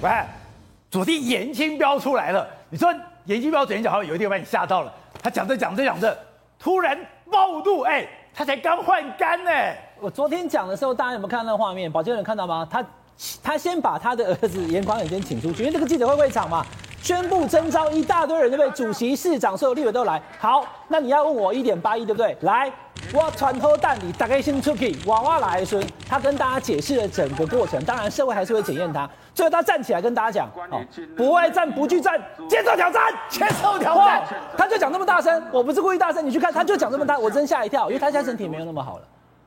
喂，昨天严清标出来了，你说严清标昨天讲话有一点把你吓到了，他讲着讲着讲着，突然暴怒，哎，他才刚换肝呢。我昨天讲的时候，大家有没有看到那个画面？保健人看到吗？他他先把他的儿子严宽恒先请出去，因为这个记者会会场嘛。宣布征召一大堆人，对不对？主席、市长、所有立委都来。好，那你要问我一点八亿，对不对？来，我传托蛋里，大概先出去，娃娃来孙。他跟大家解释了整个过程，当然社会还是会检验他。最后他站起来跟大家讲：哦，不爱战，不惧战，接受挑战，接受挑战。他就讲这么大声，我不是故意大声，你去看，他就讲这么大，我真吓一跳，因为他现在身体没有那么好了，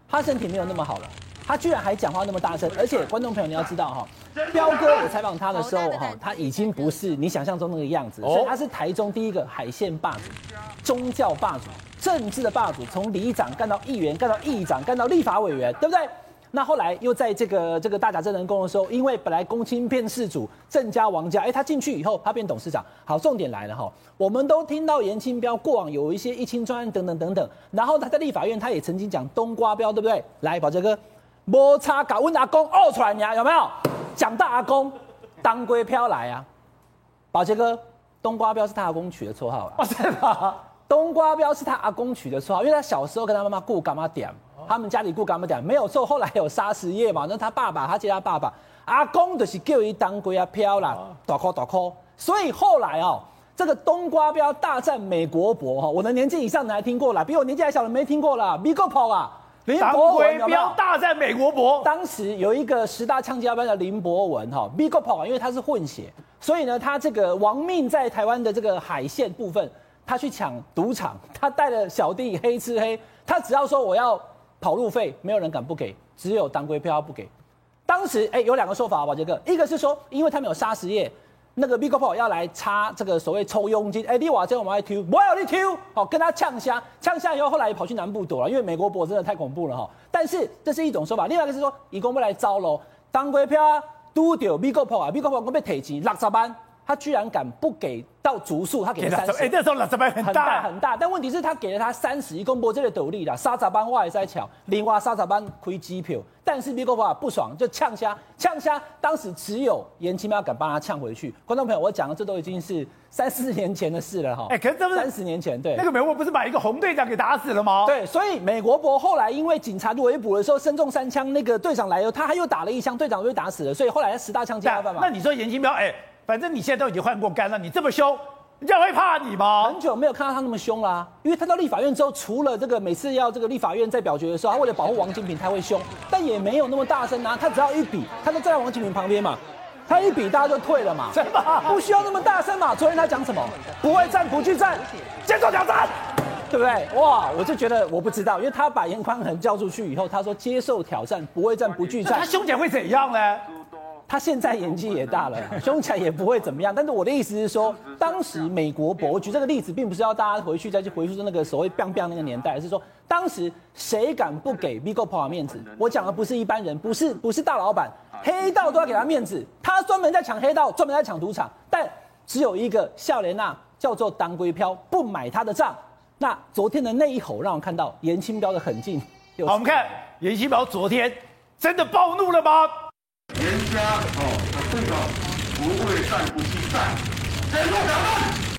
他身体没有那么好了。他居然还讲话那么大声，而且观众朋友你要知道哈，彪哥我采访他的时候哈，他已经不是你想象中那个样子，所以他是台中第一个海线霸主、宗教霸主、政治的霸主，从里长干到议员，干到议长，干到立法委员，对不对？那后来又在这个这个大甲镇人宫的时候，因为本来公卿变事主郑家王家，哎，他进去以后他变董事长。好，重点来了哈，我们都听到严清标过往有一些一清专案等等等等，然后他在立法院他也曾经讲冬瓜标，对不对？来，宝杰哥。摩擦搞问阿公呕出来呀？有没有？讲到阿公，当归飘来啊！宝杰哥，冬瓜标是他阿公取的绰号啊！哦，是吗？冬瓜标是他阿公取的绰号，因为他小时候跟他妈妈顾干妈点，他们家里顾干妈点，没有错。后来有砂石业嘛，那他爸爸他接他爸爸，阿公就是叫伊当归啊飘啦，大颗大颗。所以后来哦，这个冬瓜标大战美国博哈，我的年纪以上的还听过啦，比我年纪还小的没听过了，美国跑啊！林博文有没有大战美国博？当时有一个十大枪击要犯的林博文哈 b i g o 因为他是混血，所以呢，他这个亡命在台湾的这个海线部分，他去抢赌场，他带了小弟黑吃黑，他只要说我要跑路费，没有人敢不给，只有当归票不给。当时哎，有两个说法，宝杰哥，一个是说，因为他们有砂石业。那个 Bigo 要来插这个所谓抽佣金，哎，你瓦这我们来抽，我要你 Q，，好跟他呛虾，呛虾以后，后来跑去南部躲了，因为美国博真的太恐怖了哈。但是这是一种说法，另外一个是说，以公不来招喽，当归票啊，都丢 Bigo 啊，Bigo 我被提钱六十万，他居然敢不给到足数，他给了三十，哎，那时候老十班很大很大，但问题是他给了他三十，一公布这个斗笠了，三十万我也在抢，另外三十万亏机票。但是 Bigo 不爽，就呛虾，呛虾。当时只有颜清标敢帮他呛回去。观众朋友，我讲的这都已经是三四年前的事了哈。哎，可是这不是三十年前，对。那个美国不是把一个红队长给打死了吗？对，所以美国博后来因为警察围捕的时候身中三枪，那个队长来了，他还又打了一枪，队长被打死了。所以后来十大枪击案嘛。那你说颜清标，哎，反正你现在都已经换过肝了，你这么凶。人家会怕你吗？很久没有看到他那么凶啦、啊，因为他到立法院之后，除了这个每次要这个立法院在表决的时候，他为了保护王金平，他会凶，但也没有那么大声啊。他只要一比，他就站在王金平旁边嘛，他一比，大家就退了嘛，真的不需要那么大声嘛。昨天他讲什么？不会战，不惧战，接受挑战，对不对？哇，我就觉得我不知道，因为他把颜宽恒叫出去以后，他说接受挑战，不会战，不惧战，他凶起来会怎样呢？他现在年纪也大了，凶起来也不会怎么样。但是我的意思是说，当时美国博，我举这个例子，并不是要大家回去再去回溯那个所谓 “biang biang” 那个年代，而是说当时谁敢不给 Bigo Paul 面子？我讲的不是一般人，不是不是大老板，黑道都要给他面子。他专门在抢黑道，专门在抢赌场，但只有一个笑莲娜，叫做当归飘，不买他的账。那昨天的那一吼，让我看到严清标的狠劲。好，我们看严清标昨天真的暴怒了吗？家哦，他这个不会再不惧战，接受挑战。